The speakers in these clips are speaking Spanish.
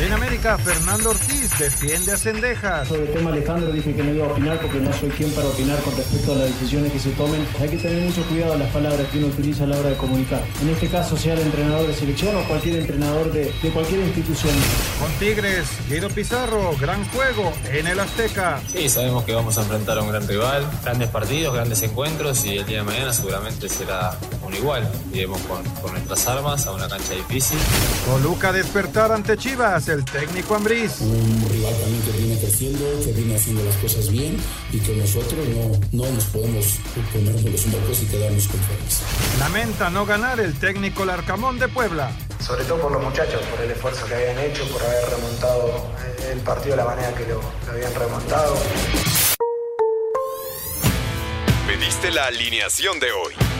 En América, Fernando Ortiz defiende a Cendejas. Sobre el tema Alejandro dije que no iba a opinar porque no soy quien para opinar con respecto a las decisiones que se tomen. Hay que tener mucho cuidado en las palabras que uno utiliza a la hora de comunicar. En este caso, sea el entrenador de selección o cualquier entrenador de, de cualquier institución. Con Tigres, Guido Pizarro, gran juego en el Azteca. Sí, sabemos que vamos a enfrentar a un gran rival, grandes partidos, grandes encuentros y el día de mañana seguramente será un igual. Iremos con, con nuestras armas a una cancha difícil. Toluca despertar ante Chivas, el técnico Ambriz. Un rival también que viene creciendo, que viene haciendo las cosas bien y que nosotros no, no nos podemos ponernos los hombros y quedarnos conformes. Lamenta no ganar el técnico Larcamón de Puebla. Sobre todo por los muchachos, por el esfuerzo que habían hecho, por haber remontado el partido de la manera que lo, lo habían remontado. Pediste la alineación de hoy.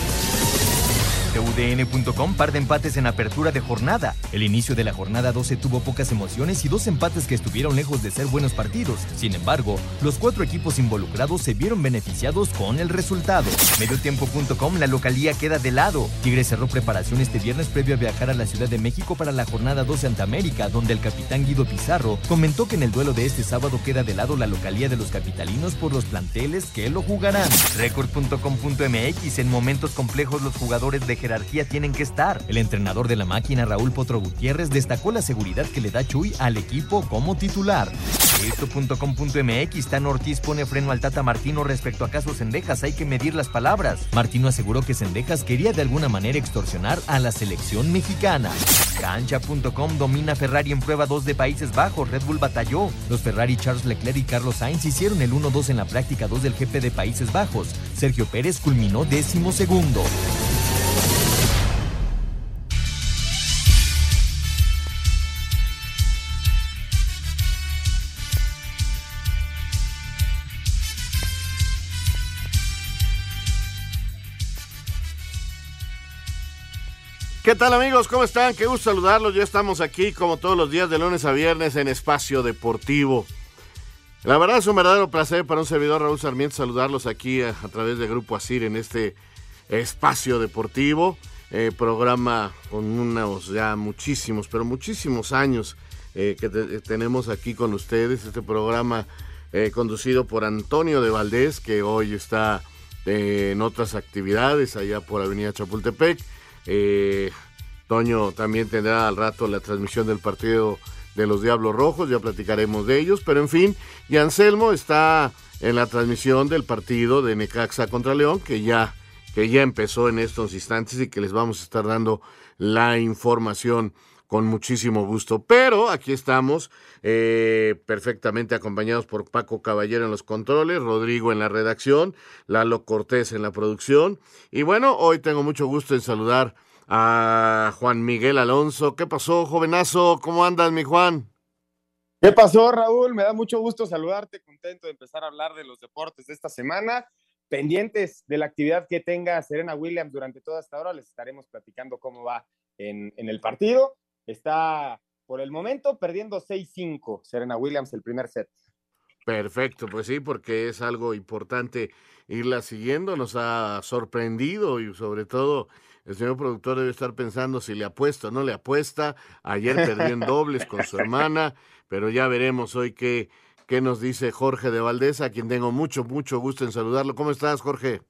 TUDN.com par de empates en apertura de jornada. El inicio de la jornada 12 tuvo pocas emociones y dos empates que estuvieron lejos de ser buenos partidos. Sin embargo, los cuatro equipos involucrados se vieron beneficiados con el resultado. Mediotiempo.com la localía queda de lado. Tigre cerró preparación este viernes previo a viajar a la Ciudad de México para la jornada 12 ante América, donde el capitán Guido Pizarro comentó que en el duelo de este sábado queda de lado la localía de los capitalinos por los planteles que lo jugarán. Record.com.mx en momentos complejos los jugadores de jerarquía tienen que estar. El entrenador de la máquina, Raúl Potro Gutiérrez, destacó la seguridad que le da Chuy al equipo como titular. Esto.com.mx, Tan Ortiz pone freno al Tata Martino respecto a casos Sendejas, hay que medir las palabras. Martino aseguró que Sendejas quería de alguna manera extorsionar a la selección mexicana. Cancha.com domina Ferrari en prueba 2 de Países Bajos, Red Bull batalló. Los Ferrari Charles Leclerc y Carlos Sainz hicieron el 1-2 en la práctica 2 del GP de Países Bajos. Sergio Pérez culminó décimo segundo. ¿Qué tal amigos? ¿Cómo están? Qué gusto saludarlos. Ya estamos aquí como todos los días de lunes a viernes en Espacio Deportivo. La verdad es un verdadero placer para un servidor Raúl Sarmiento saludarlos aquí a, a través de Grupo Asir en este Espacio Deportivo. Eh, programa con unos ya muchísimos, pero muchísimos años eh, que te, tenemos aquí con ustedes. Este programa eh, conducido por Antonio de Valdés, que hoy está en otras actividades allá por Avenida Chapultepec. Eh, Toño también tendrá al rato la transmisión del partido de los Diablos Rojos, ya platicaremos de ellos, pero en fin, y Anselmo está en la transmisión del partido de Necaxa contra León, que ya, que ya empezó en estos instantes y que les vamos a estar dando la información con muchísimo gusto. Pero aquí estamos eh, perfectamente acompañados por Paco Caballero en los controles, Rodrigo en la redacción, Lalo Cortés en la producción. Y bueno, hoy tengo mucho gusto en saludar a Juan Miguel Alonso. ¿Qué pasó, jovenazo? ¿Cómo andas, mi Juan? ¿Qué pasó, Raúl? Me da mucho gusto saludarte, contento de empezar a hablar de los deportes de esta semana. Pendientes de la actividad que tenga Serena Williams durante toda esta hora, les estaremos platicando cómo va en, en el partido. Está por el momento perdiendo 6-5 Serena Williams el primer set. Perfecto, pues sí, porque es algo importante irla siguiendo, nos ha sorprendido y sobre todo el señor productor debe estar pensando si le apuesta o no le apuesta. Ayer perdió en dobles con su hermana, pero ya veremos hoy qué, qué nos dice Jorge de Valdés, a quien tengo mucho, mucho gusto en saludarlo. ¿Cómo estás, Jorge?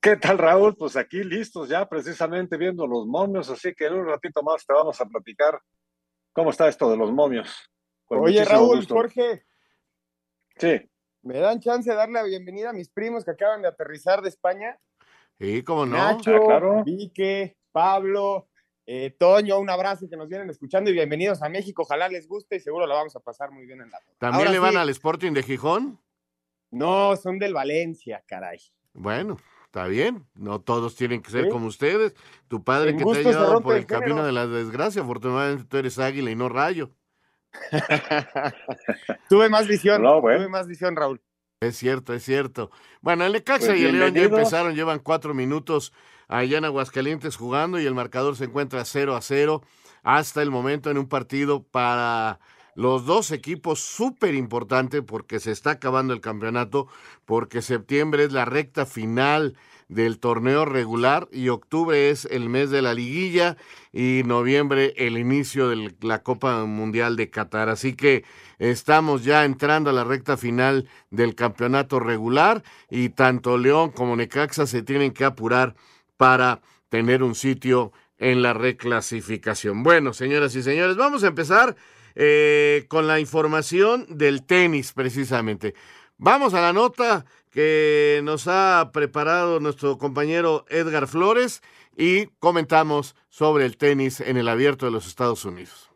¿Qué tal, Raúl? Pues aquí listos ya precisamente viendo los momios, así que en un ratito más te vamos a platicar cómo está esto de los momios. Con Oye, Raúl, gusto. Jorge. Sí. ¿Me dan chance de darle la bienvenida a mis primos que acaban de aterrizar de España? Sí, cómo no. Nacho, ah, claro. Vique, Pablo, eh, Toño, un abrazo que nos vienen escuchando y bienvenidos a México. Ojalá les guste y seguro la vamos a pasar muy bien en la. ¿También Ahora le van sí. al Sporting de Gijón? No, son del Valencia, caray. Bueno, está bien. No todos tienen que ser como ustedes. Tu padre que te ha llevado por el, camino de la desgracia, afortunadamente tú eres águila y no rayo. tuve más visión, tuve más visión, Raúl. Es cierto, es cierto. Bueno, el Necaxa pues y el León ya empezaron, llevan cuatro minutos allá en Aguascalientes jugando y el marcador se encuentra 0 a 0 hasta el momento en un partido para los dos equipos súper importante porque se está acabando el campeonato, porque septiembre es la recta final del torneo regular y octubre es el mes de la liguilla y noviembre el inicio de la Copa Mundial de Qatar. Así que estamos ya entrando a la recta final del campeonato regular y tanto León como Necaxa se tienen que apurar para tener un sitio en la reclasificación. Bueno, señoras y señores, vamos a empezar eh, con la información del tenis precisamente. Vamos a la nota que nos ha preparado nuestro compañero Edgar Flores y comentamos sobre el tenis en el abierto de los Estados Unidos.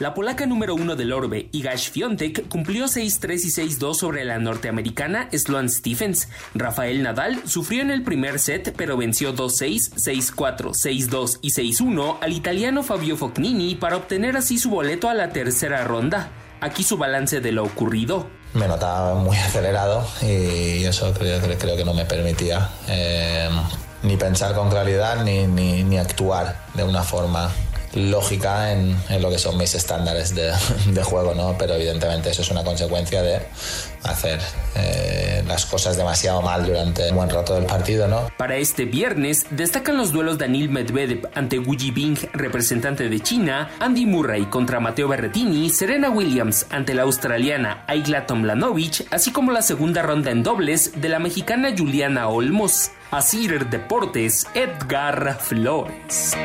La polaca número uno del orbe, Iga Świątek, cumplió 6-3 y 6-2 sobre la norteamericana Sloane Stephens. Rafael Nadal sufrió en el primer set, pero venció 2-6, 6-4, 6-2 y 6-1 al italiano Fabio Fognini para obtener así su boleto a la tercera ronda. Aquí su balance de lo ocurrido. Me notaba muy acelerado y eso creo, creo que no me permitía eh, ni pensar con claridad ni, ni, ni actuar de una forma lógica en, lo que son mis estándares de, juego, ¿no? Pero evidentemente eso es una consecuencia de hacer eh, las cosas demasiado mal durante un buen rato del partido, ¿no? Para este viernes destacan los duelos Daniel Medvedev ante Wu Jibing, representante de China, Andy Murray contra Matteo Berrettini, Serena Williams ante la australiana Ayla Tomlanovic, así como la segunda ronda en dobles de la mexicana Juliana Olmos. Asir Deportes, Edgar Flores.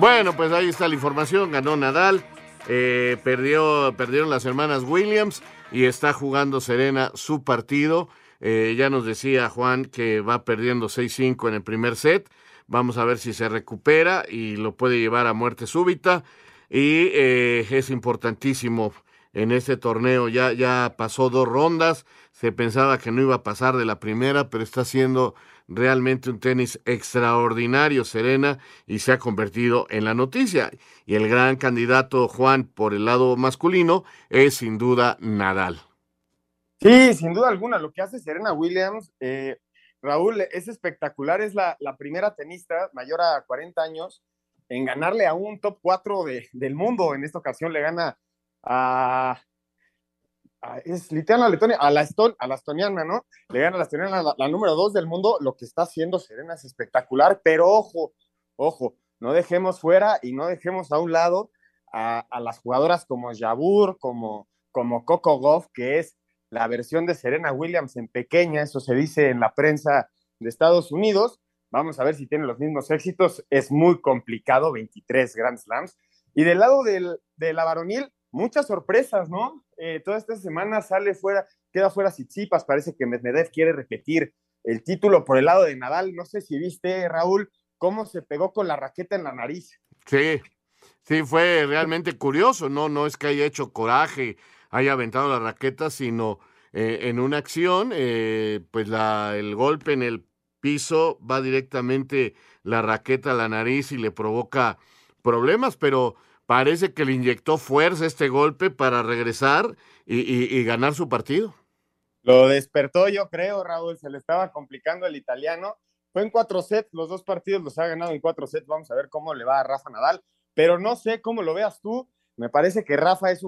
Bueno, pues ahí está la información. Ganó Nadal. Eh, perdió, perdieron las hermanas Williams y está jugando Serena su partido. Eh, ya nos decía Juan que va perdiendo 6-5 en el primer set. Vamos a ver si se recupera y lo puede llevar a muerte súbita. Y eh, es importantísimo en este torneo. Ya, ya pasó dos rondas. Se pensaba que no iba a pasar de la primera, pero está siendo realmente un tenis extraordinario, Serena, y se ha convertido en la noticia. Y el gran candidato, Juan, por el lado masculino, es sin duda Nadal. Sí, sin duda alguna, lo que hace Serena Williams, eh, Raúl, es espectacular, es la, primera tenista mayor a 40 años en ganarle a un top 4 del mundo. En esta ocasión le gana a es literal Letonia, a la, a la estoniana, ¿no? Le gana a la estoniana la, número dos del mundo. Lo que está haciendo Serena es espectacular, pero ojo, ojo, no dejemos fuera y no dejemos a un lado a, las jugadoras como Jabur, como, como Coco Goff, que es la versión de Serena Williams en pequeña, eso se dice en la prensa de Estados Unidos. Vamos a ver si tiene los mismos éxitos. Es muy complicado, 23 Grand Slams. Y del lado del, de la varonil, muchas sorpresas, ¿no? Eh, toda esta semana sale fuera, queda fuera Tsitsipas, parece que Medvedev quiere repetir el título por el lado de Nadal. No sé si viste, Raúl, cómo se pegó con la raqueta en la nariz. Sí, sí, fue realmente curioso, ¿no? No es que haya hecho coraje, haya aventado la raqueta, sino eh, en una acción, eh, pues la, el golpe en el piso va directamente la raqueta a la nariz y le provoca problemas, pero parece que le inyectó fuerza este golpe para regresar y, ganar su partido. Lo despertó, yo creo, Raúl, se le estaba complicando el italiano. Fue en cuatro sets, los dos partidos los ha ganado en cuatro sets. Vamos a ver cómo le va a Rafa Nadal, pero no sé cómo lo veas tú. Me parece que Rafa es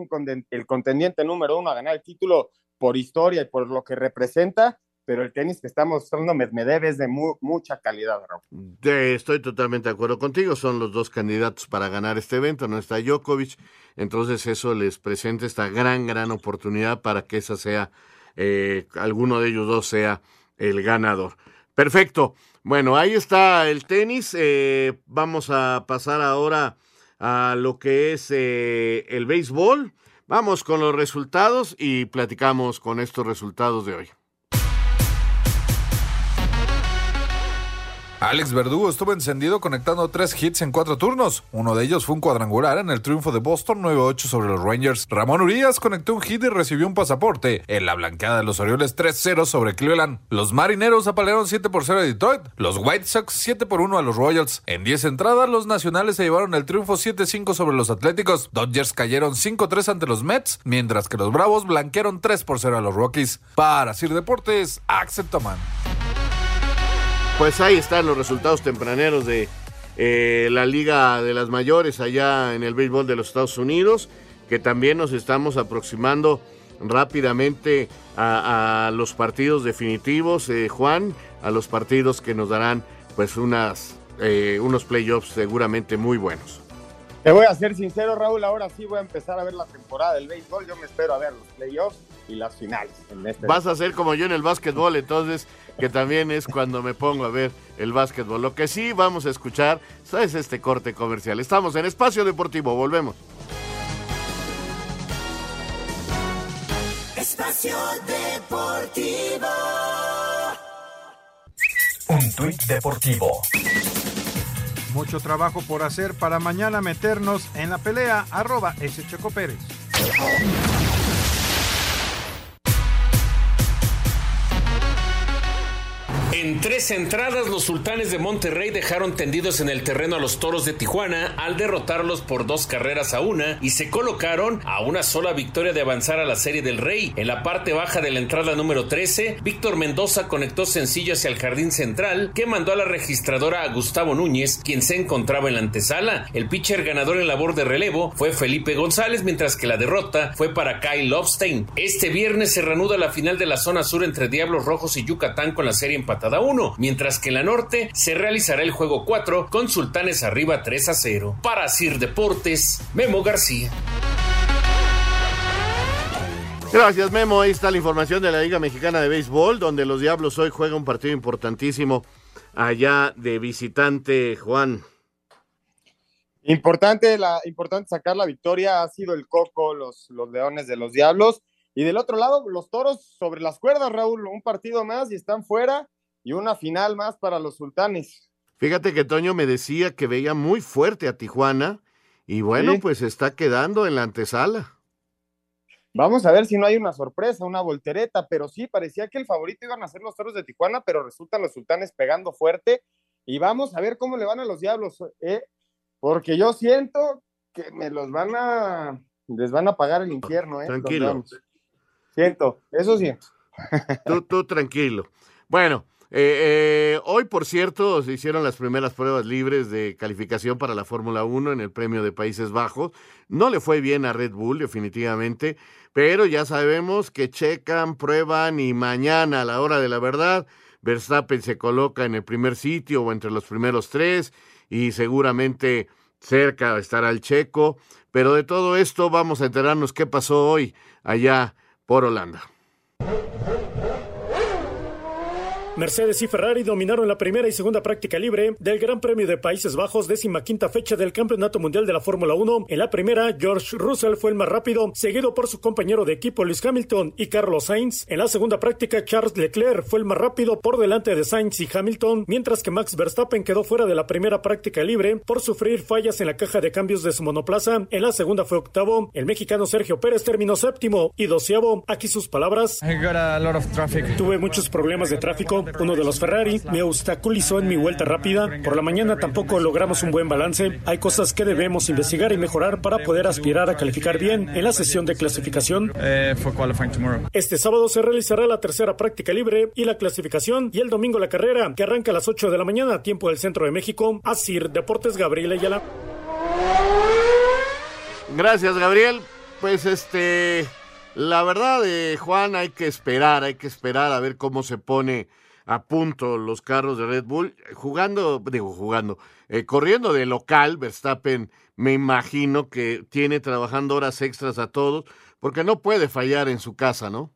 el contendiente número uno a ganar el título por historia y por lo que representa, pero el tenis que está mostrando Medvedev es de mucha calidad, Raúl. estoy totalmente de acuerdo contigo, son los dos candidatos para ganar este evento, no está Djokovic, entonces eso les presenta esta gran, gran oportunidad para que esa sea, eh, alguno de ellos dos sea el ganador. Perfecto, bueno, ahí está el tenis, eh, vamos a pasar ahora a lo que es eh, el béisbol. Vamos con los resultados y platicamos con estos resultados de hoy. Alex Verdugo estuvo encendido conectando tres hits en cuatro turnos. Uno de ellos fue un cuadrangular en el triunfo de Boston 9-8 sobre los Rangers. Ramón Urias conectó un hit y recibió un pasaporte en la blanqueada de los Orioles 3-0 sobre Cleveland. Los Marineros apalearon 7 por 0 a Detroit. Los White Sox 7 por 1 a los Royals. En 10 entradas, los Nacionales se llevaron el triunfo 7-5 sobre los Atléticos. Dodgers cayeron 5-3 ante los Mets, mientras que los Bravos blanquearon 3 por 0 a los Rockies. Para Sir Deportes, Axel Toman. Pues ahí están los resultados tempraneros de eh, la Liga de las Mayores allá en el béisbol de los Estados Unidos, que también nos estamos aproximando rápidamente a, los partidos definitivos, eh, Juan, a los partidos que nos darán pues unas, eh, unos playoffs seguramente muy buenos. Te voy a ser sincero, Raúl, ahora sí voy a empezar a ver la temporada del béisbol, yo me espero a ver los playoffs y las finales. Este Vas a ser como yo en el básquetbol, entonces, que también es cuando me pongo a ver el básquetbol. Lo que sí vamos a escuchar es este corte comercial. Estamos en Espacio Deportivo, volvemos. Espacio Deportivo. Un tuit deportivo mucho trabajo por hacer para mañana meternos en la pelea. Arroba ese Checo Pérez. En tres entradas, los sultanes de Monterrey dejaron tendidos en el terreno a los toros de Tijuana al derrotarlos por dos carreras a una y se colocaron a una sola victoria de avanzar a la Serie del Rey. En la parte baja de la entrada número 13, Víctor Mendoza conectó sencillo hacia el jardín central que mandó a la registradora a Gustavo Núñez, quien se encontraba en la antesala. El pitcher ganador en labor de relevo fue Felipe González, mientras que la derrota fue para Kyle Lobstein. Este viernes se reanuda la final de la zona sur entre Diablos Rojos y Yucatán con la serie empatada cada uno, mientras que en la norte se realizará el juego 4 con Sultanes arriba 3 a 0. Para Sir Deportes, Memo García. Gracias Memo, ahí está la información de la Liga Mexicana de Béisbol, donde los Diablos hoy juegan un partido importantísimo allá de visitante Juan. Importante, la, importante sacar la victoria ha sido el Coco, los, los Leones de los Diablos. Y del otro lado, los Toros sobre las cuerdas, Raúl, un partido más y están fuera y una final más para los sultanes. Fíjate que Toño me decía que veía muy fuerte a Tijuana y bueno, pues está quedando en la antesala. Vamos a ver si no hay una sorpresa, una voltereta, pero sí, parecía que el favorito iban a ser los toros de Tijuana, pero resultan los sultanes pegando fuerte. Y vamos a ver cómo le van a los diablos, ¿eh? porque yo siento que me los van a, les van a pagar el infierno, ¿eh? Tranquilo. Siento, eso siento. tú, tú tranquilo. Bueno, eh, eh, hoy, por cierto, se hicieron las primeras pruebas libres de calificación para la Fórmula 1 en el Premio de Países Bajos. No le fue bien a Red Bull, definitivamente, pero ya sabemos que checan, prueban y mañana, a la hora de la verdad, Verstappen se coloca en el primer sitio o entre los primeros tres y seguramente cerca estará el checo. Pero de todo esto vamos a enterarnos qué pasó hoy allá por Holanda. Mercedes y Ferrari dominaron la primera y segunda práctica libre del Gran Premio de Países Bajos, décima quinta fecha del Campeonato Mundial de la Fórmula 1. En la primera, George Russell fue el más rápido, seguido por su compañero de equipo Luis Hamilton y Carlos Sainz. En la segunda práctica, Charles Leclerc fue el más rápido por delante de Sainz y Hamilton, mientras que Max Verstappen quedó fuera de la primera práctica libre por sufrir fallas en la caja de cambios de su monoplaza. En la segunda fue octavo. El mexicano Sergio Pérez terminó séptimo y doceavo. Aquí sus palabras. Tuve muchos problemas de tráfico uno de los Ferrari, me obstaculizó en mi vuelta rápida. Por la mañana tampoco logramos un buen balance. Hay cosas que debemos investigar y mejorar para poder aspirar a calificar bien en la sesión de clasificación. Eh, este sábado se realizará la tercera práctica libre y la clasificación y el domingo la carrera, que arranca a las 8 de la mañana, tiempo del centro de México. Asir Deportes Gabriel Ayala. Gracias, Gabriel. Pues este, la verdad, de Juan, hay que esperar, hay que esperar a ver cómo se pone a punto los carros de Red Bull, jugando, digo, jugando, eh, corriendo de local, Verstappen me imagino que tiene trabajando horas extras a todos, porque no puede fallar en su casa, ¿no?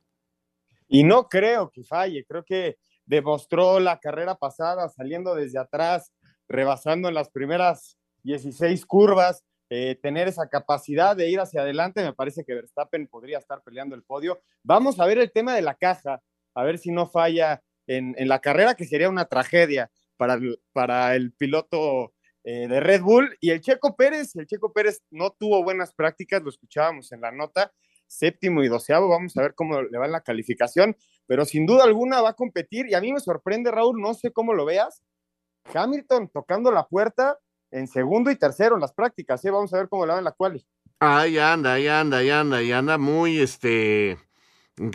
Y no creo que falle, creo que demostró la carrera pasada saliendo desde atrás, rebasando en las primeras 16 curvas, eh, tener esa capacidad de ir hacia adelante, me parece que Verstappen podría estar peleando el podio. Vamos a ver el tema de la caja, a ver si no falla en, la carrera, que sería una tragedia. para el, para el piloto eh, de Red Bull. Y el Checo Pérez, el Checo Pérez no tuvo buenas prácticas, lo escuchábamos en la nota, séptimo y doceavo, vamos a ver cómo le va en la calificación, pero sin duda alguna va a competir y a mí me sorprende, Raúl, no sé cómo lo veas, Hamilton tocando la puerta en segundo y tercero en las prácticas, ¿eh? vamos a ver cómo le va en la quali. Ahí anda, ahí anda, ahí anda, ahí anda muy, este,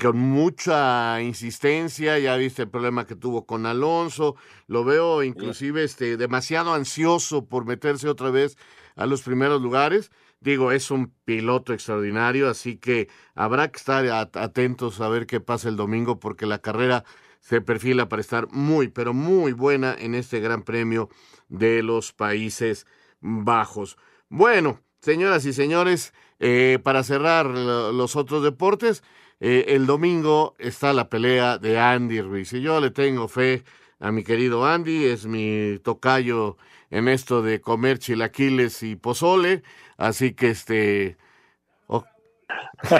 con mucha insistencia, ya viste el problema que tuvo con Alonso, lo veo inclusive este, demasiado ansioso por meterse otra vez a los primeros lugares. Digo, es un piloto extraordinario, así que habrá que estar atentos a ver qué pasa el domingo porque la carrera se perfila para estar muy, pero muy buena en este Gran Premio de los Países Bajos. Bueno, señoras y señores, eh, para cerrar los otros deportes, eh, el domingo está la pelea de Andy Ruiz y yo le tengo fe a mi querido Andy, es mi tocayo en esto de comer chilaquiles y pozole, así que este...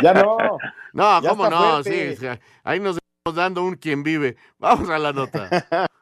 Ya no. no, ¿cómo no? Sí, ahí nos estamos dando un quien vive. Vamos a la nota.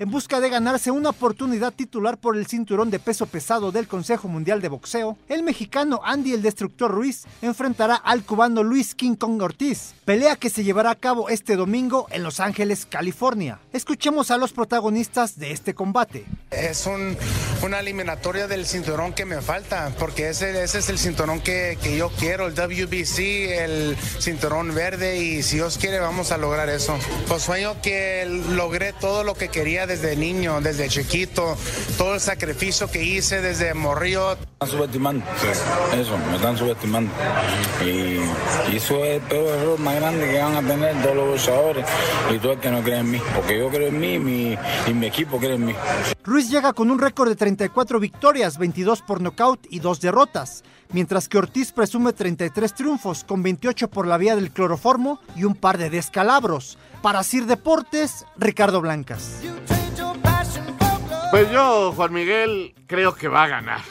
En busca de ganarse una oportunidad titular por el cinturón de peso pesado del Consejo Mundial de Boxeo, el mexicano Andy el Destructor Ruiz enfrentará al cubano Luis King Kong Ortiz, pelea que se llevará a cabo este domingo en Los Ángeles, California. Escuchemos a los protagonistas de este combate. Es un, una eliminatoria del cinturón que me falta, porque ese, ese es el cinturón que, que yo quiero, el WBC, el cinturón verde, y si Dios quiere vamos a lograr eso. Pues sueño que logré todo lo que quería desde niño, desde chiquito, todo el sacrificio que hice desde morrillo. Me están subestimando, eso, me están subestimando. Y, eso es el peor error más grande que van a tener todos los boxeadores y todo el que no cree en mí. Porque yo creo en mí y mi equipo cree en mí. Ruiz llega con un récord de 34 victorias, 22 por nocaut y 2 derrotas, mientras que Ortiz presume 33 triunfos, con 28 por la vía del cloroformo y un par de descalabros. Para Sir Deportes, Ricardo Blancas. Pues yo, Juan Miguel, creo que va a ganar.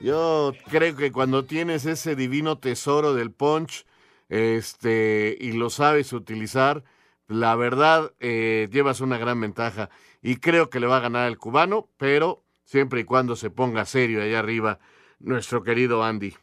Yo creo que cuando tienes ese divino tesoro del punch, este, y lo sabes utilizar, la verdad, eh, llevas una gran ventaja. Y creo que le va a ganar el cubano, pero siempre y cuando se ponga serio allá arriba nuestro querido Andy.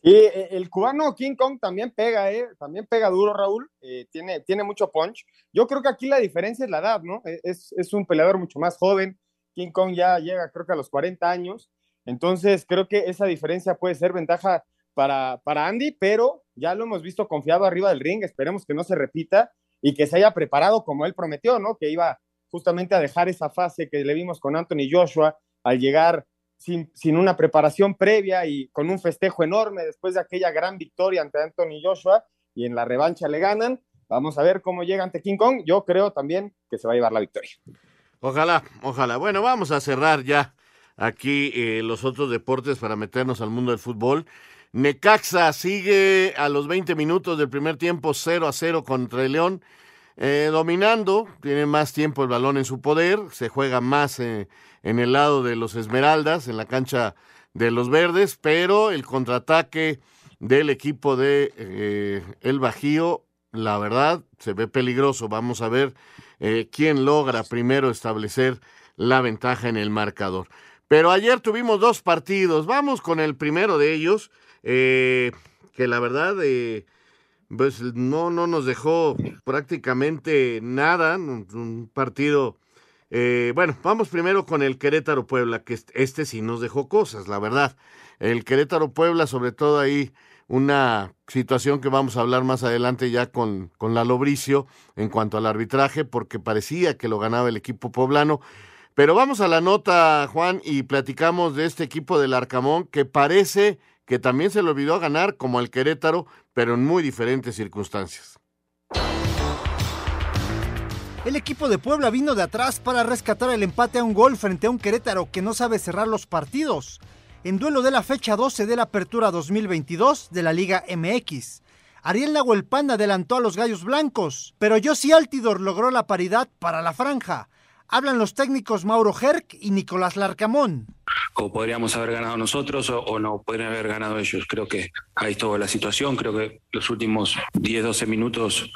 Y eh, el cubano King Kong también pega, ¿eh? También pega duro, Raúl. Eh, tiene, tiene mucho punch. Yo creo que aquí la diferencia es la edad, ¿no? Es, es un peleador mucho más joven, King Kong ya llega creo que a los 40 años, entonces creo que esa diferencia puede ser ventaja para, para Andy, pero ya lo hemos visto confiado arriba del ring, esperemos que no se repita y que se haya preparado como él prometió, ¿no? Que iba justamente a dejar esa fase que le vimos con Anthony Joshua al llegar sin, sin, una preparación previa y con un festejo enorme después de aquella gran victoria ante Anthony Joshua y en la revancha le ganan. Vamos a ver cómo llega ante King Kong. Yo creo también que se va a llevar la victoria. Ojalá, ojalá. Bueno, vamos a cerrar ya aquí eh, los otros deportes para meternos al mundo del fútbol. Necaxa sigue a los 20 minutos del primer tiempo 0 a 0 contra el León, eh, dominando, tiene más tiempo el balón en su poder, se juega más eh, en el lado de los Esmeraldas, en la cancha de los Verdes, pero el contraataque del equipo de El Bajío, la verdad, se ve peligroso. Vamos a ver eh, quién logra primero establecer la ventaja en el marcador. Pero ayer tuvimos dos partidos. Vamos con el primero de ellos, eh, que la verdad eh, pues no, no nos dejó prácticamente nada. Un, partido. bueno, vamos primero con el Querétaro Puebla, que este sí nos dejó cosas, la verdad. El Querétaro Puebla, sobre todo ahí una situación que vamos a hablar más adelante ya con, con Lalo Bricio en cuanto al arbitraje, porque parecía que lo ganaba el equipo poblano. Pero vamos a la nota, Juan, y platicamos de este equipo del Arcamón que parece que también se le olvidó ganar como el Querétaro, pero en muy diferentes circunstancias. El equipo de Puebla vino de atrás para rescatar el empate a un gol frente a un Querétaro que no sabe cerrar los partidos en duelo de la fecha 12 de la Apertura 2022 de la Liga MX. Ariel Nahuelpan adelantó a los Gallos Blancos, pero Josi Altidor logró la paridad para la franja. Hablan los técnicos Mauro Herc y Nicolás Larcamón. O podríamos haber ganado nosotros o, no podrían haber ganado ellos. Creo que ahí estuvo la situación. Creo que los últimos 10, 12 minutos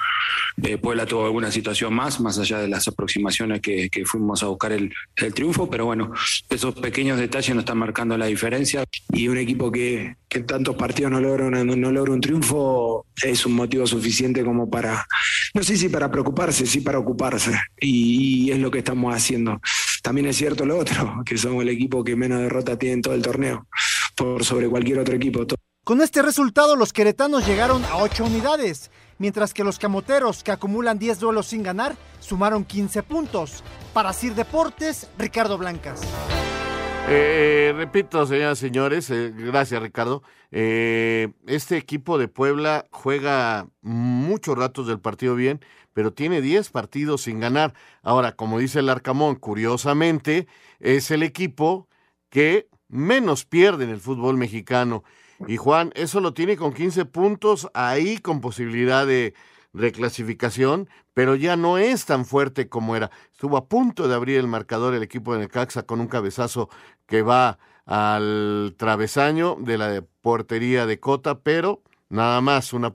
eh, Puebla tuvo alguna situación más, más allá de las aproximaciones que, fuimos a buscar el, triunfo, pero bueno, esos pequeños detalles nos están marcando la diferencia. Y un equipo que, en tantos partidos no logra, no, no logra un triunfo es un motivo suficiente como para, no sé si para preocuparse, sí para ocuparse. Y es lo que estamos haciendo. También es cierto lo otro, que somos el equipo que menos derrota tiene en todo el torneo, por sobre cualquier otro equipo. Con este resultado, los queretanos llegaron a 8 unidades, mientras que los camoteros, que acumulan 10 duelos sin ganar, sumaron 15 puntos. Para Sir Deportes, Ricardo Blancas. Eh, repito, señoras y señores, eh, gracias Ricardo. Eh, este equipo de Puebla juega muchos ratos del partido bien, pero tiene 10 partidos sin ganar. Ahora, como dice el Arcamón, curiosamente, es el equipo que menos pierde en el fútbol mexicano. Y Juan, eso lo tiene con 15 puntos, ahí con posibilidad de reclasificación, pero ya no es tan fuerte como era. Estuvo a punto de abrir el marcador el equipo de Necaxa con un cabezazo que va al travesaño de la portería de Cota, pero nada más una,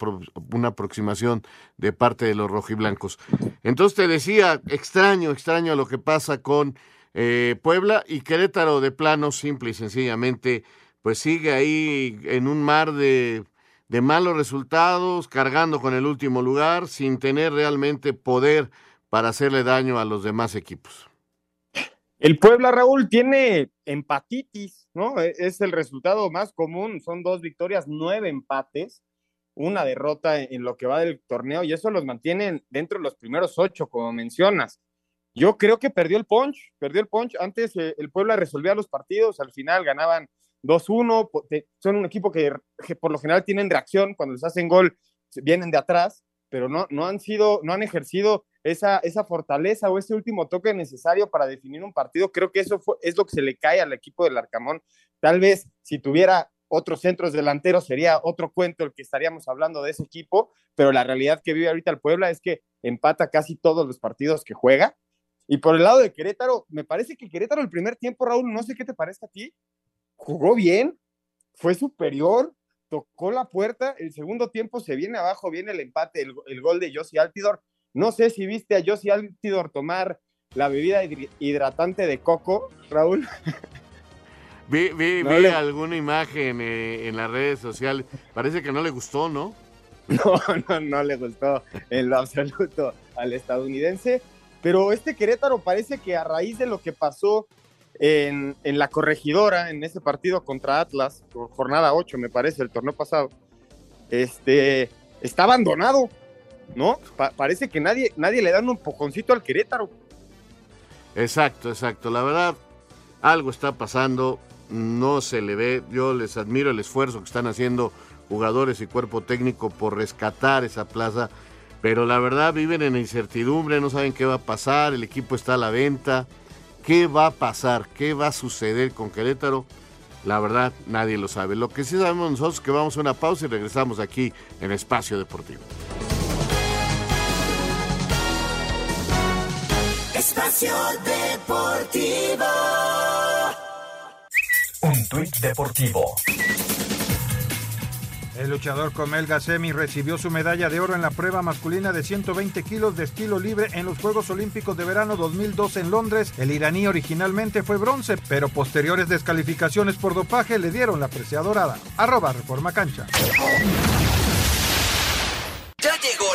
una aproximación de parte de los rojiblancos. Entonces te decía, extraño, extraño lo que pasa con eh, Puebla y Querétaro de plano, simple y sencillamente, pues sigue ahí en un mar de, de malos resultados, cargando con el último lugar, sin tener realmente poder para hacerle daño a los demás equipos. El Puebla, Raúl, tiene empatitis, ¿no? E, Es el resultado más común, son dos victorias, nueve empates, una derrota en lo que va del torneo y eso los mantiene dentro de los primeros ocho, como mencionas. Yo creo que perdió el punch, perdió el punch. Antes eh, el Puebla resolvía los partidos, al final ganaban 2-1. Son un equipo que, que, por lo general tienen reacción cuando les hacen gol, vienen de atrás, pero no, no han sido, no han ejercido esa, esa fortaleza o ese último toque necesario para definir un partido. Creo que eso fue, es lo que se le cae al equipo del Arcamón. Tal vez si tuviera otros centros delanteros sería otro cuento el que estaríamos hablando de ese equipo, pero la realidad que vive ahorita el Puebla es que empata casi todos los partidos que juega y por el lado de Querétaro, me parece que Querétaro el primer tiempo, Raúl, no sé qué te parece a ti, jugó bien, fue superior, tocó la puerta, el segundo tiempo se viene abajo, viene el empate, el, el gol de Josie Altidor. No sé si viste a Josie Altidor tomar la bebida hidratante de coco, Raúl. Vi, vi, No vi le- alguna imagen eh, en las redes sociales. Parece que no le gustó, ¿no? No, no, no le gustó en lo absoluto al estadounidense. Pero este Querétaro parece que a raíz de lo que pasó en, en la corregidora, en ese partido contra Atlas, por jornada 8, me parece, el torneo pasado, este, está abandonado, ¿no? Pa- parece que nadie, nadie le da un empujoncito al Querétaro. Exacto, exacto. La verdad, algo está pasando, no se le ve. Yo les admiro el esfuerzo que están haciendo jugadores y cuerpo técnico por rescatar esa plaza, pero la verdad viven en incertidumbre, no saben qué va a pasar, el equipo está a la venta. ¿Qué va a pasar? ¿Qué va a suceder con Querétaro? La verdad, nadie lo sabe. Lo que sí sabemos nosotros es que vamos a una pausa y regresamos aquí en Espacio Deportivo. Espacio Deportivo. Un tuit deportivo. El luchador Comel Gacemi recibió su medalla de oro en la prueba masculina de 120 kilos de estilo libre en los Juegos Olímpicos de Verano 2012 en Londres. El iraní originalmente fue bronce, pero posteriores descalificaciones por dopaje le dieron la presea dorada. Arroba Reforma Cancha. Ya llegó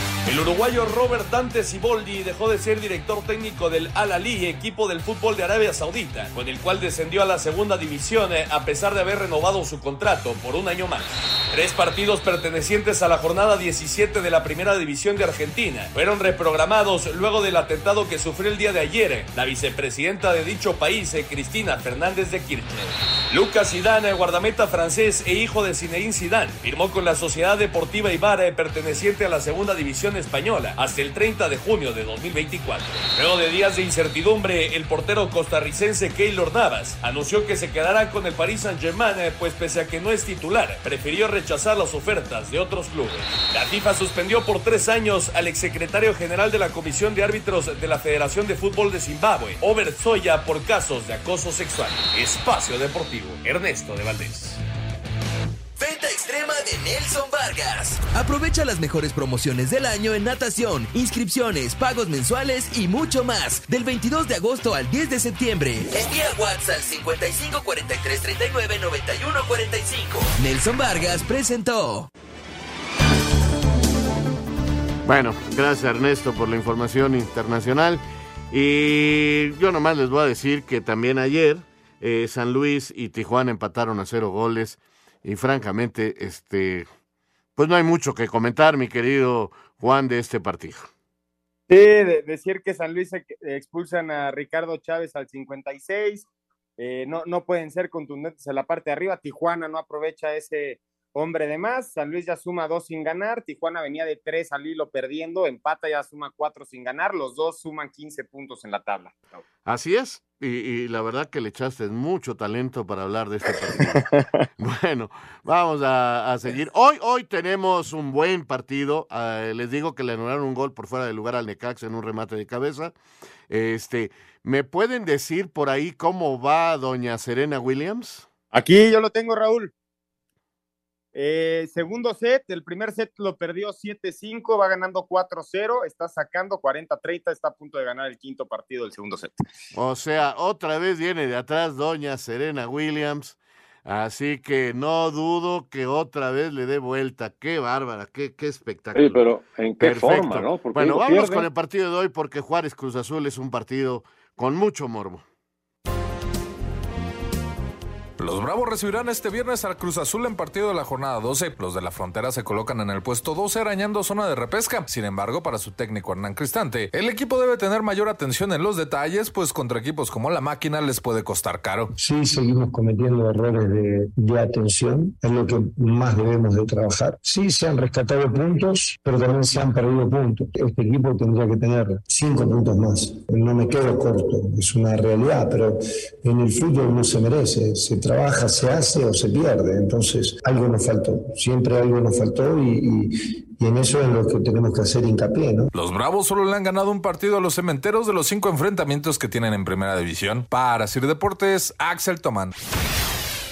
El uruguayo Robert Dante Siboldi dejó de ser director técnico del Al Ahly, equipo del fútbol de Arabia Saudita, con el cual descendió a la segunda división eh, a pesar de haber renovado su contrato por un año más. Tres partidos pertenecientes a la jornada 17 de la primera división de Argentina fueron reprogramados luego del atentado que sufrió el día de ayer la vicepresidenta de dicho país, eh, Cristina Fernández de Kirchner. Lucas Zidane, guardameta francés e hijo de Zinedine Zidane, firmó con la Sociedad Deportiva Ibarra perteneciente a la Segunda División Española hasta el 30 de junio de 2024. Luego de días de incertidumbre, el portero costarricense Keylor Navas anunció que se quedará con el Paris Saint-Germain, pues pese a que no es titular, prefirió rechazar las ofertas de otros clubes. La FIFA suspendió por tres años al exsecretario general de la Comisión de Árbitros de la Federación de Fútbol de Zimbabue, Obert Soya, por casos de acoso sexual. Espacio Deportivo. Ernesto de Valdés. Venta extrema de Nelson Vargas. Aprovecha las mejores promociones del año en natación, inscripciones, pagos mensuales y mucho más. Del 22 de agosto al 10 de septiembre. Envía WhatsApp al 55 43 39 91 45. Nelson Vargas presentó. Bueno, gracias Ernesto por la información internacional. Y yo nomás les voy a decir que también ayer eh, San Luis y Tijuana empataron a cero goles. Y francamente, este, pues no hay mucho que comentar, mi querido Juan, de este partido. Sí, de- decir que San Luis e- expulsan a Ricardo Chávez al 56, eh, no, no pueden ser contundentes en la parte de arriba, Tijuana no aprovecha ese hombre de más, San Luis ya suma dos sin ganar, Tijuana venía de tres al hilo perdiendo, empata ya suma cuatro sin ganar, los dos suman 15 puntos en la tabla. Así es, y, y la verdad que le echaste mucho talento para hablar de este partido. bueno, vamos a, a seguir. Hoy, hoy tenemos un buen partido. Ah, les digo que le anularon un gol por fuera de lugar al Necax en un remate de cabeza. Este, ¿me pueden decir por ahí cómo va doña Serena Williams? Aquí yo lo tengo, Raúl. Eh, segundo set, el primer set lo perdió 7-5, va ganando 4-0, está sacando 40-30, está a punto de ganar el quinto partido del segundo set. O sea, otra vez viene de atrás doña Serena Williams. Así que no dudo que otra vez le dé vuelta. Qué bárbara, qué, qué espectáculo. Sí, pero ¿en qué forma, no? Porque bueno, vámonos pierde. con el partido de hoy porque Juárez Cruz Azul es un partido con mucho morbo. Los Bravos recibirán este viernes al Cruz Azul en partido de la jornada 12. Los de la frontera se colocan en el puesto 12 arañando zona de repesca. Sin embargo, para su técnico Hernán Cristante, el equipo debe tener mayor atención en los detalles, pues contra equipos como la máquina les puede costar caro. Sí, seguimos cometiendo errores de, de atención, es lo que más debemos de trabajar. Sí, se han rescatado puntos, pero también se han perdido puntos. Este equipo tendría que tener cinco puntos más. No me quedo corto, es una realidad, pero en el fútbol no se merece. Se trabaja, se hace o se pierde. Entonces, algo nos faltó. Siempre algo nos faltó y, y- y en eso es lo que tenemos que hacer hincapié, ¿no? Los Bravos solo le han ganado un partido a los cementeros de los cinco enfrentamientos que tienen en primera división. Para Sir Deportes, Axel Tomán.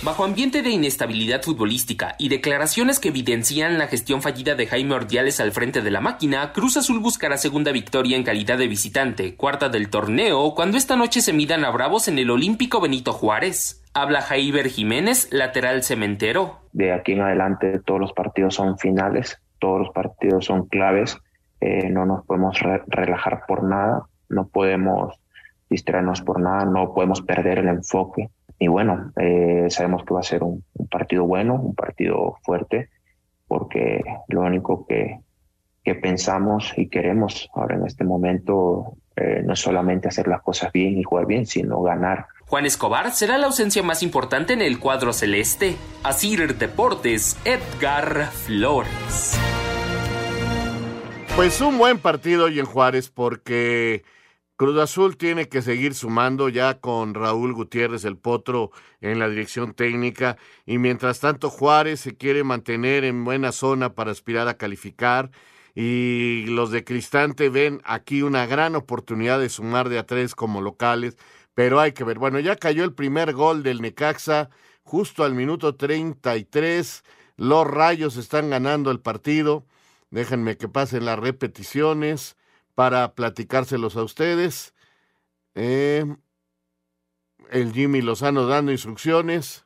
Bajo ambiente de inestabilidad futbolística y declaraciones que evidencian la gestión fallida de Jaime Ordiales al frente de la máquina, Cruz Azul buscará segunda victoria en calidad de visitante, cuarta del torneo, cuando esta noche se midan a Bravos en el Olímpico Benito Juárez. Habla Jaiber Jiménez, lateral cementero. de aquí en adelante todos los partidos son finales, todos los partidos son claves, eh, no nos podemos re- relajar por nada, no podemos distraernos por nada, no podemos perder el enfoque. Y bueno, eh, sabemos que va a ser un, partido bueno, un partido fuerte, porque lo único que, que pensamos y queremos ahora en este momento eh, no es solamente hacer las cosas bien y jugar bien, sino ganar. Juan Escobar será la ausencia más importante en el cuadro celeste. Asir Deportes, Edgar Flores. Pues un buen partido hoy en Juárez porque Cruz Azul tiene que seguir sumando ya con Raúl Gutiérrez el Potro en la dirección técnica y mientras tanto Juárez se quiere mantener en buena zona para aspirar a calificar y los de Cristante ven aquí una gran oportunidad de sumar de a tres como locales, pero hay que ver. Bueno, ya cayó el primer gol del Necaxa justo al minuto 33. Los Rayos están ganando el partido. Déjenme que pasen las repeticiones para platicárselos a ustedes. Eh, el Jimmy Lozano dando instrucciones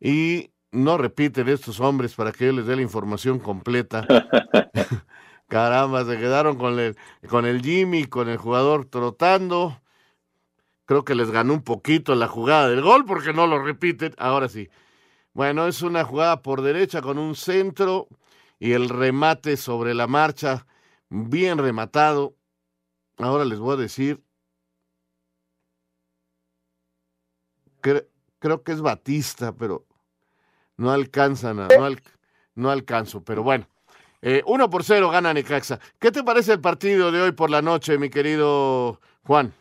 y no repiten estos hombres para que yo les dé la información completa. Caramba, se quedaron con el, con el Jimmy, con el jugador trotando. Creo que les ganó un poquito la jugada del gol porque no lo repiten. Ahora sí. Bueno, es una jugada por derecha con un centro y el remate sobre la marcha, bien rematado. Ahora les voy a decir, cre- creo que es Batista, pero no alcanzan, a, no, no alcanzo, pero bueno. Eh, uno por cero gana Necaxa. ¿Qué te parece el partido de hoy por la noche, mi querido Juan?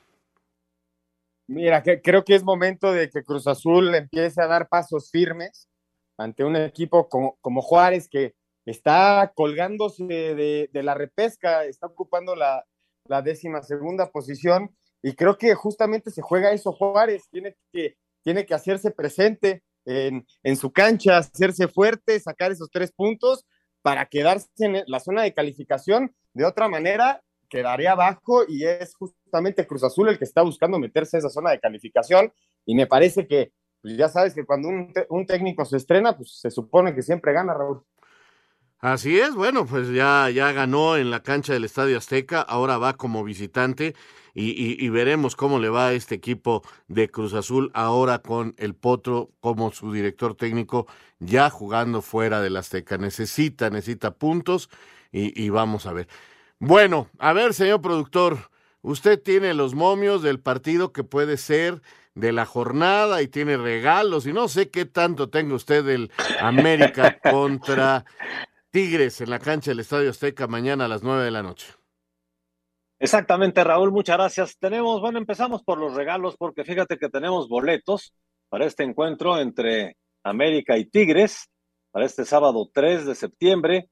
Mira, creo que es momento de que Cruz Azul empiece a dar pasos firmes ante un equipo como, como Juárez que está colgándose de, la repesca, está ocupando la, décima segunda posición y creo que justamente se juega eso Juárez, tiene que, tiene que hacerse presente en, en su cancha, hacerse fuerte, sacar esos tres puntos para quedarse en la zona de calificación. De otra manera, quedaría abajo y es justamente Cruz Azul el que está buscando meterse a esa zona de calificación y me parece que pues ya sabes que cuando un, un, técnico se estrena, pues se supone que siempre gana, Raúl. Así es, bueno, pues ya, ya ganó en la cancha del Estadio Azteca, ahora va como visitante y, y, veremos cómo le va a este equipo de Cruz Azul ahora con el Potro como su director técnico, ya jugando fuera del Azteca. Necesita, necesita puntos y vamos a ver. Bueno, a ver, señor productor, usted tiene los momios del partido que puede ser de la jornada y tiene regalos y no sé qué tanto tenga usted del América contra Tigres en la cancha del Estadio Azteca mañana a las nueve de la noche. Exactamente, Raúl, muchas gracias. Tenemos, bueno, empezamos por los regalos porque fíjate que tenemos boletos para este encuentro entre América y Tigres para este sábado 3 de septiembre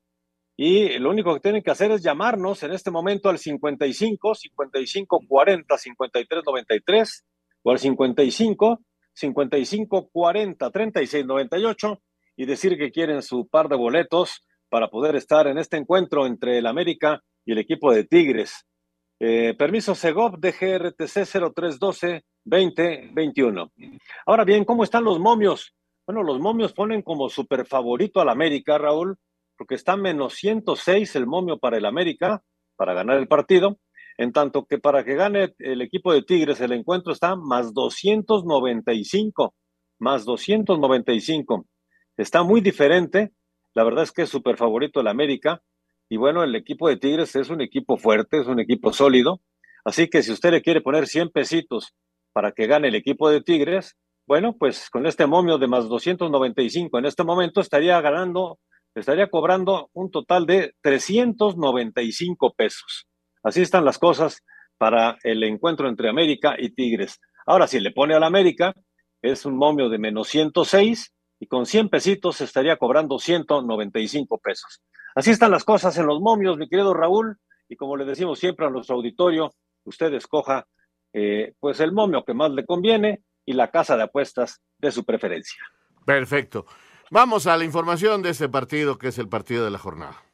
y lo único que tienen que hacer es llamarnos en este momento al 55 55 40 53 93 o al 55 55 40 36 98 y decir que quieren su par de boletos para poder estar en este encuentro entre el América y el equipo de Tigres. Eh, permiso Segov de GRTC 0312 2021. Ahora bien, ¿cómo están los momios? Bueno, los momios ponen como super favorito al América, Raúl, porque está menos 106 el momio para el América, para ganar el partido, en tanto que para que gane el equipo de Tigres el encuentro está más 295, más 295. Está muy diferente, la verdad es que es súper favorito el América, y bueno, el equipo de Tigres es un equipo fuerte, es un equipo sólido, así que si usted le quiere poner 100 pesitos para que gane el equipo de Tigres, bueno, pues con este momio de más 295 en este momento estaría ganando estaría cobrando un total de 395 pesos. Así están las cosas para el encuentro entre América y Tigres. Ahora, si le pone al América, es un momio de menos 106 y con 100 pesitos estaría cobrando 195 pesos. Así están las cosas en los momios, mi querido Raúl, y como le decimos siempre a nuestro auditorio, usted escoja eh, pues el momio que más le conviene y la casa de apuestas de su preferencia. Perfecto. Vamos a la información de este partido, que es el partido de la jornada.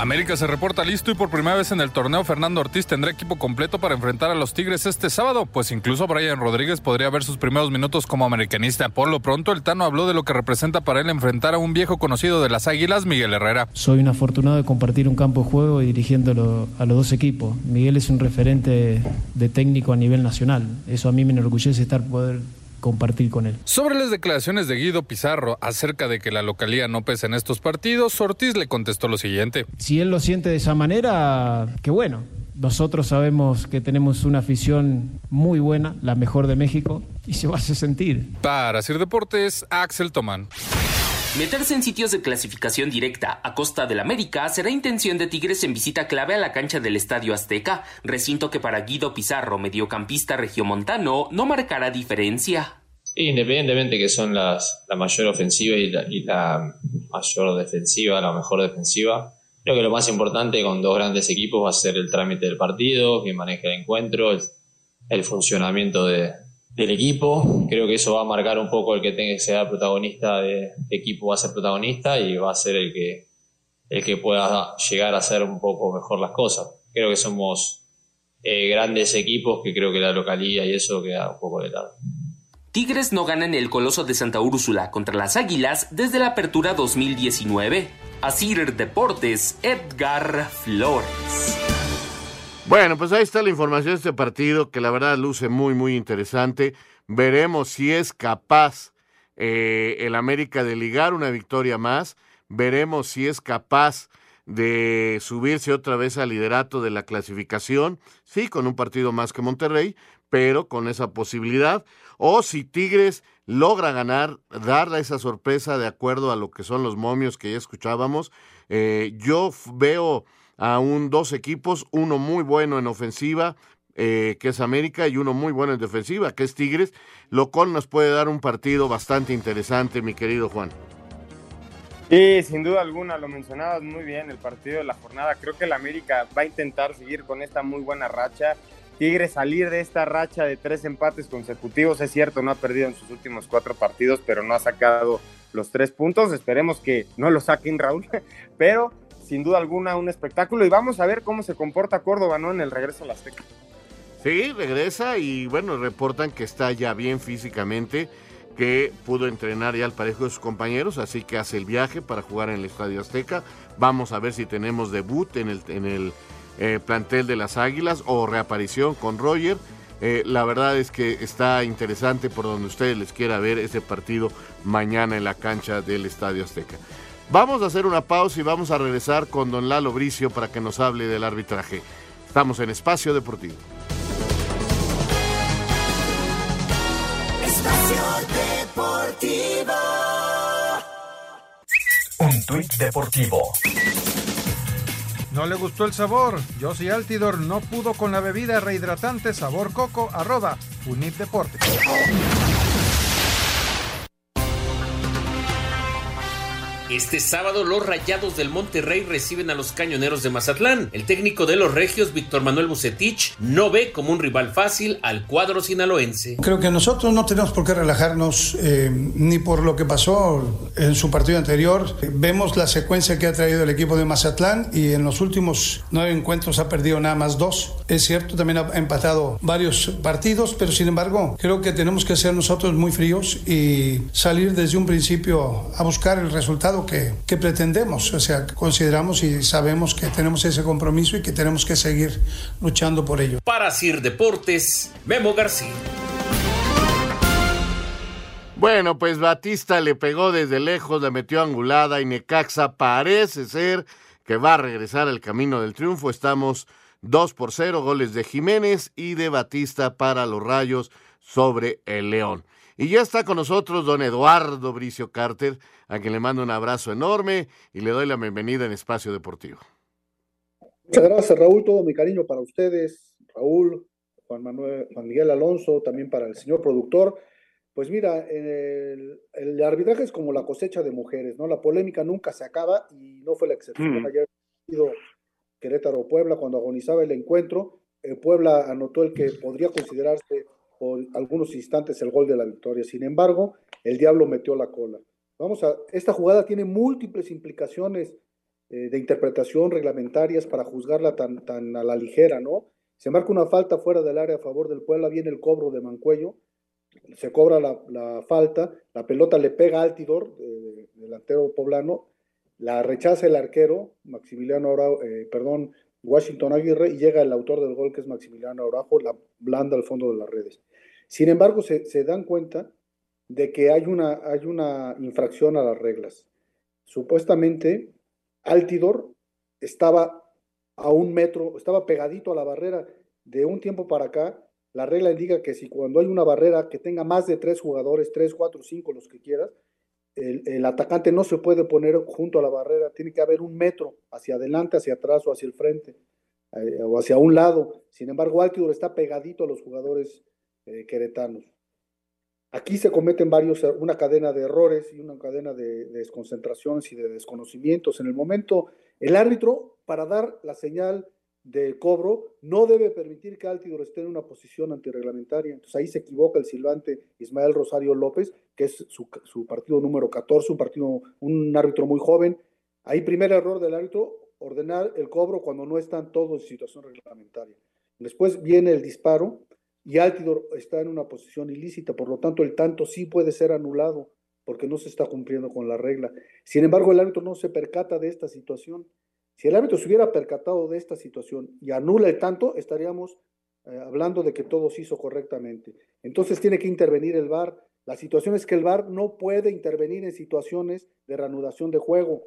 América se reporta listo y por primera vez en el torneo Fernando Ortiz tendrá equipo completo para enfrentar a los Tigres este sábado, pues incluso Brian Rodríguez podría ver sus primeros minutos como americanista. Por lo pronto, el Tano habló de lo que representa para él enfrentar a un viejo conocido de las Águilas, Miguel Herrera. Soy un afortunado de compartir un campo de juego y dirigiéndolo a los dos equipos. Miguel es un referente de técnico a nivel nacional. Eso a mí me enorgullece estar poder compartir con él. Sobre las declaraciones de Guido Pizarro acerca de que la localía no pesa en estos partidos, Ortiz le contestó lo siguiente. Si él lo siente de esa manera, qué bueno. Nosotros sabemos que tenemos una afición muy buena, la mejor de México, y se va a hacer sentir. Para hacer deportes, Axel Tomán. Meterse en sitios de clasificación directa a costa del América será intención de Tigres en visita clave a la cancha del Estadio Azteca, recinto que para Guido Pizarro, mediocampista regiomontano, no marcará diferencia. Independientemente que son las, la mayor ofensiva y la, mayor defensiva, la mejor defensiva, creo que lo más importante con dos grandes equipos va a ser el trámite del partido, quien maneja el encuentro, el funcionamiento de, del equipo. Creo que eso va a marcar un poco el que tenga que ser protagonista de, equipo, va a ser protagonista y va a ser el que, el que pueda llegar a hacer un poco mejor las cosas. Creo que somos eh, grandes equipos que creo que la localidad y eso queda un poco de lado. Tigres no gana en el Coloso de Santa Úrsula contra las Águilas desde la apertura 2019. Asir Deportes, Edgar Flores. Bueno, pues ahí está la información de este partido que la verdad luce muy, muy interesante. Veremos si es capaz eh, el América de ligar una victoria más. Veremos si es capaz de subirse otra vez al liderato de la clasificación, sí, con un partido más que Monterrey, pero con esa posibilidad, o si Tigres logra ganar, darle esa sorpresa de acuerdo a lo que son los momios que ya escuchábamos, eh, yo veo a un dos equipos, uno muy bueno en ofensiva, eh, que es América, y uno muy bueno en defensiva, que es Tigres, lo cual nos puede dar un partido bastante interesante, mi querido Juan. Sí, sin duda alguna, lo mencionabas muy bien, el partido de la jornada. Creo que el América va a intentar seguir con esta muy buena racha. Tigres salir de esta racha de tres empates consecutivos, es cierto, no ha perdido en sus últimos cuatro partidos, pero no ha sacado los tres puntos. Esperemos que no lo saquen, Raúl, pero sin duda alguna un espectáculo y vamos a ver cómo se comporta Córdoba, ¿no? En el regreso a la Azteca. Sí, regresa y bueno, reportan que está ya bien físicamente, que pudo entrenar ya al parejo de sus compañeros, así que hace el viaje para jugar en el Estadio Azteca. Vamos a ver si tenemos debut en el, en el eh, plantel de las Águilas o reaparición con Roger. Eh, la verdad es que está interesante por donde ustedes les quiera ver ese partido mañana en la cancha del Estadio Azteca. Vamos a hacer una pausa y vamos a regresar con don Lalo Bricio para que nos hable del arbitraje. Estamos en Espacio Deportivo. Espacio Deportivo. Un tuit deportivo. No le gustó el sabor. Josie Altidor no pudo con la bebida rehidratante sabor coco arroba Unip Deportes. Este sábado los Rayados del Monterrey reciben a los Cañoneros de Mazatlán. El técnico de los Regios, Víctor Manuel Bucetich, no ve como un rival fácil al cuadro sinaloense. Creo que nosotros no tenemos por qué relajarnos eh, ni por lo que pasó en su partido anterior. Vemos la secuencia que ha traído el equipo de Mazatlán y en los últimos nueve encuentros ha perdido nada más dos. Es cierto, también ha empatado varios partidos, pero sin embargo creo que tenemos que ser nosotros muy fríos y salir desde un principio a buscar el resultado que, que, pretendemos. O sea, consideramos y sabemos que tenemos ese compromiso y que tenemos que seguir luchando por ello. Para Sir Deportes, Memo García. Bueno, pues Batista le pegó desde lejos, le metió angulada y Necaxa parece ser que va a regresar al camino del triunfo. Estamos 2 por 0, goles de Jiménez y de Batista para los Rayos sobre el León. Y ya está con nosotros don Eduardo Bricio Carter, a quien le mando un abrazo enorme y le doy la bienvenida en Espacio Deportivo. Muchas gracias, Raúl. Todo mi cariño para ustedes, Raúl, Juan, Manuel, Juan Miguel Alonso, también para el señor productor. Pues mira, el, el, arbitraje es como la cosecha de mujeres, ¿no? La polémica nunca se acaba y no fue la excepción. Mm. Ayer sido Querétaro-Puebla, cuando agonizaba el encuentro, el Puebla anotó el que podría considerarse por algunos instantes el gol de la victoria. Sin embargo, el diablo metió la cola. Vamos a, esta jugada tiene múltiples implicaciones eh, de interpretación reglamentarias para juzgarla tan, tan a la ligera, ¿no? Se marca una falta fuera del área a favor del Puebla, viene el cobro de Mancuello, se cobra la, falta, la pelota le pega a Altidor, eh, delantero poblano, la rechaza el arquero, Maximiliano Araujo, eh, perdón, Washington Aguirre, y llega el autor del gol, que es Maximiliano Araujo, la blanda al fondo de las redes. Sin embargo, se, dan cuenta de que hay una, hay una infracción a las reglas. Supuestamente, Altidor estaba a un metro, estaba pegadito a la barrera. De un tiempo para acá, la regla indica que si cuando hay una barrera que tenga más de tres jugadores, tres, cuatro, cinco, los que quieras, el, el, atacante no se puede poner junto a la barrera, tiene que haber un metro hacia adelante, hacia atrás o hacia el frente, eh, o hacia un lado. Sin embargo, Altidor está pegadito a los jugadores queretanos. Aquí se cometen varios, una cadena de errores y una cadena de, de, desconcentraciones y de desconocimientos. En el momento, el árbitro, para dar la señal de cobro, no debe permitir que Altidor esté en una posición antirreglamentaria. Entonces ahí se equivoca el silbante Ismael Rosario López, que es su, su partido número 14, un partido, un árbitro muy joven. Ahí primer error del árbitro, ordenar el cobro cuando no están todos en situación reglamentaria. Después viene el disparo, y Altidor está en una posición ilícita, por lo tanto el tanto sí puede ser anulado porque no se está cumpliendo con la regla. Sin embargo, el árbitro no se percata de esta situación. Si el árbitro se hubiera percatado de esta situación y anula el tanto, estaríamos eh, hablando de que todo se hizo correctamente. Entonces tiene que intervenir el VAR. La situación es que el VAR no puede intervenir en situaciones de reanudación de juego.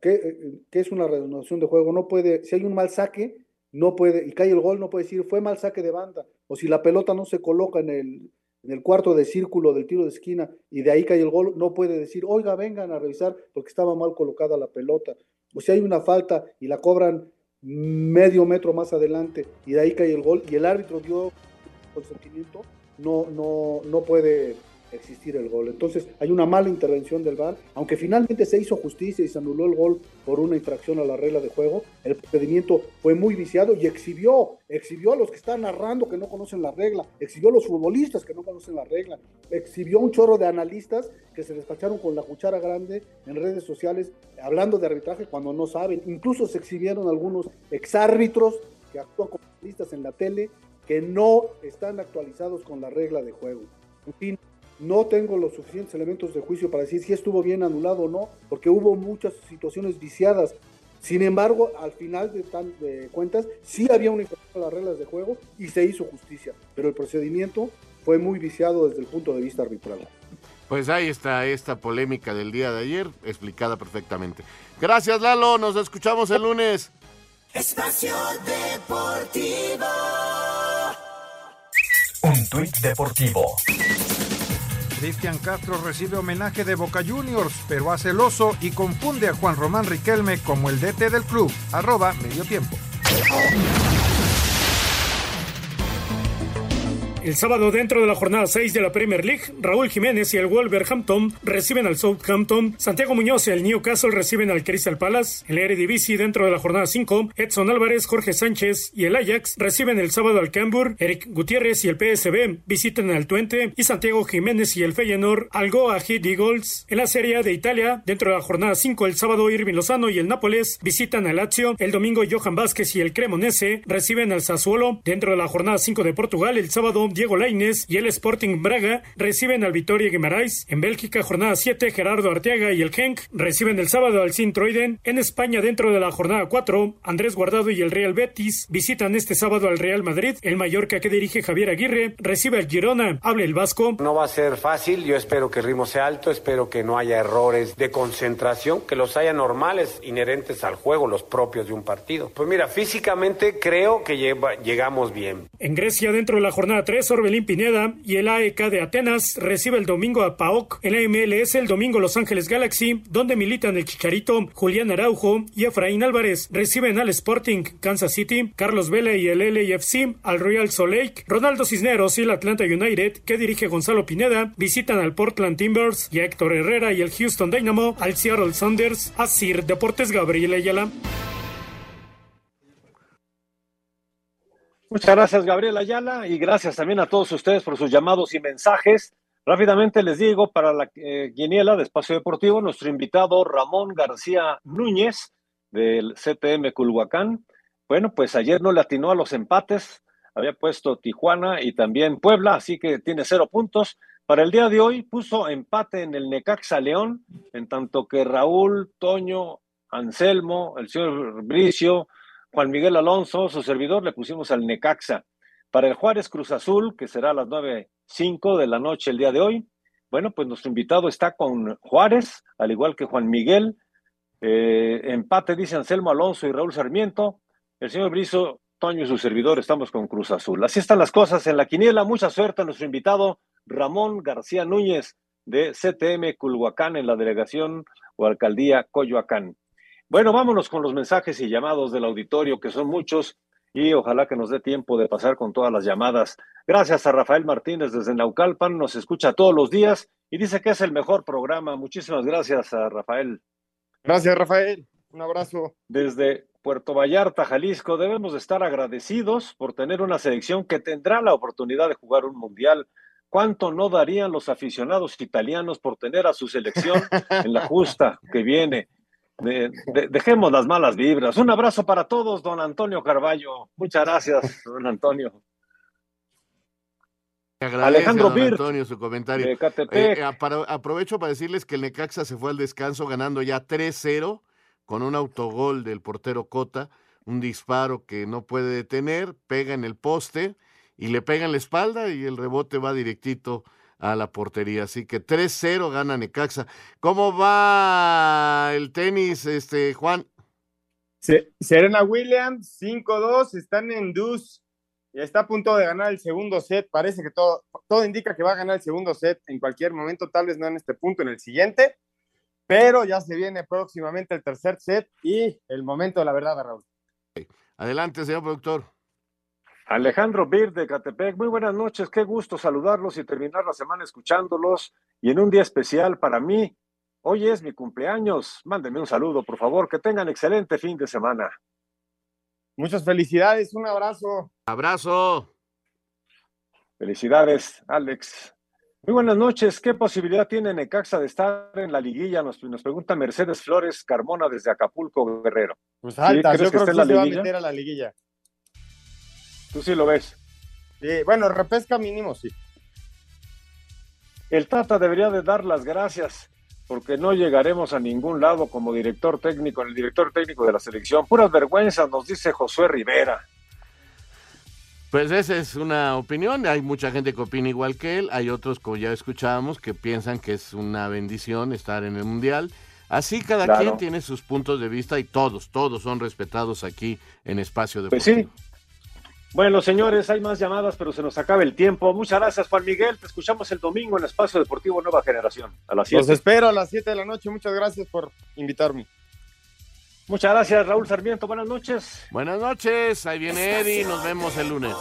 ¿Qué, eh, qué es una reanudación de juego? No puede, si hay un mal saque, no puede, y cae el gol, no puede decir fue mal saque de banda, o si la pelota no se coloca en el, en el cuarto de círculo del tiro de esquina y de ahí cae el gol, no puede decir, oiga, vengan a revisar porque estaba mal colocada la pelota. O si hay una falta y la cobran medio metro más adelante y de ahí cae el gol y el árbitro dio consentimiento, no, no, no puede existir el gol. Entonces hay una mala intervención del VAR, aunque finalmente se hizo justicia y se anuló el gol por una infracción a la regla de juego, el procedimiento fue muy viciado y exhibió, exhibió a los que están narrando que no conocen la regla, exhibió a los futbolistas que no conocen la regla, exhibió un chorro de analistas que se despacharon con la cuchara grande en redes sociales hablando de arbitraje cuando no saben, incluso se exhibieron algunos exárbitros que actúan como analistas en la tele que no están actualizados con la regla de juego. En fin, no tengo los suficientes elementos de juicio para decir si estuvo bien anulado o no, porque hubo muchas situaciones viciadas. Sin embargo, al final de, tan, de cuentas, sí había una infracción a las reglas de juego y se hizo justicia, pero el procedimiento fue muy viciado desde el punto de vista arbitral. Pues ahí está esta polémica del día de ayer, explicada perfectamente. Gracias, Lalo. Nos escuchamos el lunes. Espacio Deportivo. Un tuit deportivo. Cristian Castro recibe homenaje de Boca Juniors, pero hace el oso y confunde a Juan Román Riquelme como el DT del club. Arroba medio tiempo. El sábado dentro de la jornada 6 de la Premier League, Raúl Jiménez y el Wolverhampton reciben al Southampton, Santiago Muñoz y el Newcastle reciben al Crystal Palace, el Eredivisie dentro de la jornada 5, Edson Álvarez, Jorge Sánchez y el Ajax reciben el sábado al Cambur, Eric Gutiérrez y el PSB visitan al Twente y Santiago Jiménez y el Feyenoord al Goa Heat Eagles. En la Serie de Italia, dentro de la jornada 5, el sábado Irving Lozano y el Nápoles visitan al Lazio, el domingo Johan Vázquez y el Cremonese reciben al Sassuolo. Dentro de la jornada 5 de Portugal, el sábado Diego Lainez y el Sporting Braga reciben al Vitoria Guimarães. En Bélgica, jornada 7, Gerardo Arteaga y el Genk reciben el sábado al Sint-Truiden. En España, dentro de la jornada 4, Andrés Guardado y el Real Betis visitan este sábado al Real Madrid. El Mallorca que dirige Javier Aguirre recibe al Girona. Habla el Vasco. No va a ser fácil, yo espero que el ritmo sea alto, espero que no haya errores de concentración, que los haya normales, inherentes al juego, los propios de un partido. Pues mira, físicamente creo que lleva- llegamos bien. En Grecia, dentro de la jornada 3, Pineda y el AEK de Atenas recibe el domingo a PAOK. En la MLS, el domingo Los Ángeles Galaxy, donde militan el Chicharito, Julián Araujo y Efraín Álvarez, reciben al Sporting Kansas City, Carlos Vela y el LAFC al Real Salt Lake, Ronaldo Cisneros y el Atlanta United, que dirige Gonzalo Pineda, visitan al Portland Timbers y a Héctor Herrera y el Houston Dynamo al Seattle Saunders, a Sir Deportes Gabriel Ayala. Muchas gracias, Gabriel Ayala, y gracias también a todos ustedes por sus llamados y mensajes. Rápidamente les digo, para la eh, quiniela de Espacio Deportivo, nuestro invitado Ramón García Núñez, del CTM Culhuacán. Bueno, pues ayer no le atinó a los empates, había puesto Tijuana y también Puebla, así que tiene cero puntos. Para el día de hoy puso empate en el Necaxa León, en tanto que Raúl, Toño, Anselmo, el señor Bricio, Juan Miguel Alonso, su servidor, le pusimos al Necaxa. Para el Juárez Cruz Azul, que será a las 9.05 de la noche el día de hoy, bueno, pues nuestro invitado está con Juárez, al igual que Juan Miguel. Eh, empate, dice Anselmo Alonso y Raúl Sarmiento. El señor Brizo, Toño y su servidor estamos con Cruz Azul. Así están las cosas en la quiniela. Mucha suerte a nuestro invitado Ramón García Núñez de CTM Culhuacán en la delegación o alcaldía Coyoacán. Bueno, vámonos con los mensajes y llamados del auditorio, que son muchos, y ojalá que nos dé tiempo de pasar con todas las llamadas. Gracias a Rafael Martínez desde Naucalpan, nos escucha todos los días y dice que es el mejor programa. Muchísimas gracias a Rafael. Gracias, Rafael. Un abrazo. Desde Puerto Vallarta, Jalisco, debemos de estar agradecidos por tener una selección que tendrá la oportunidad de jugar un mundial. ¿Cuánto no darían los aficionados italianos por tener a su selección en la justa que viene? De- de- dejemos las malas vibras. Un abrazo para todos, don Antonio Carballo. Muchas gracias, don Antonio. Agradece Alejandro a don Antonio su comentario. Eh, eh, para- aprovecho para decirles que el Necaxa se fue al descanso ganando ya 3-0 con un autogol del portero Cota, un disparo que no puede detener, pega en el poste y le pega en la espalda y el rebote va directito a la portería. Así que 3-0 gana Necaxa. ¿Cómo va el tenis, este Juan? Serena Williams, 5-2, están en dus. Está a punto de ganar el segundo set. Parece que todo, todo indica que va a ganar el segundo set en cualquier momento, tal vez no en este punto, en el siguiente. Pero ya se viene próximamente el tercer set y el momento de la verdad, Raúl. Adelante, señor productor. Alejandro Bir de Catepec, muy buenas noches, qué gusto saludarlos y terminar la semana escuchándolos. Y en un día especial para mí, hoy es mi cumpleaños. Mándenme un saludo, por favor, que tengan excelente fin de semana. Muchas felicidades, un abrazo. Abrazo. Felicidades, Alex. Muy buenas noches. ¿Qué posibilidad tiene Necaxa de estar en la liguilla? Nos, nos pregunta Mercedes Flores Carmona desde Acapulco, Guerrero. Pues alta, yo creo que, sí se va a meter a la liguilla. ¿Tú sí lo ves? Sí, bueno, repesca mínimo, sí. El Tata debería de dar las gracias porque no llegaremos a ningún lado como director técnico, el director técnico de la selección. Puras vergüenzas, nos dice Josué Rivera. Pues esa es una opinión, hay mucha gente que opina igual que él, hay otros, como ya escuchábamos, que piensan que es una bendición estar en el Mundial. Así cada quien tiene sus puntos de vista y todos, todos son respetados aquí en Espacio Deportivo. Pues sí. Bueno, señores, hay más llamadas, pero se nos acaba el tiempo. Muchas gracias, Juan Miguel. Te escuchamos el domingo en Espacio Deportivo Nueva Generación, a las 7. Los espero a las 7 de la noche. Muchas gracias por invitarme. Muchas gracias, Raúl Sarmiento. Buenas noches. Buenas noches. Ahí viene Eddie. Nos vemos el lunes.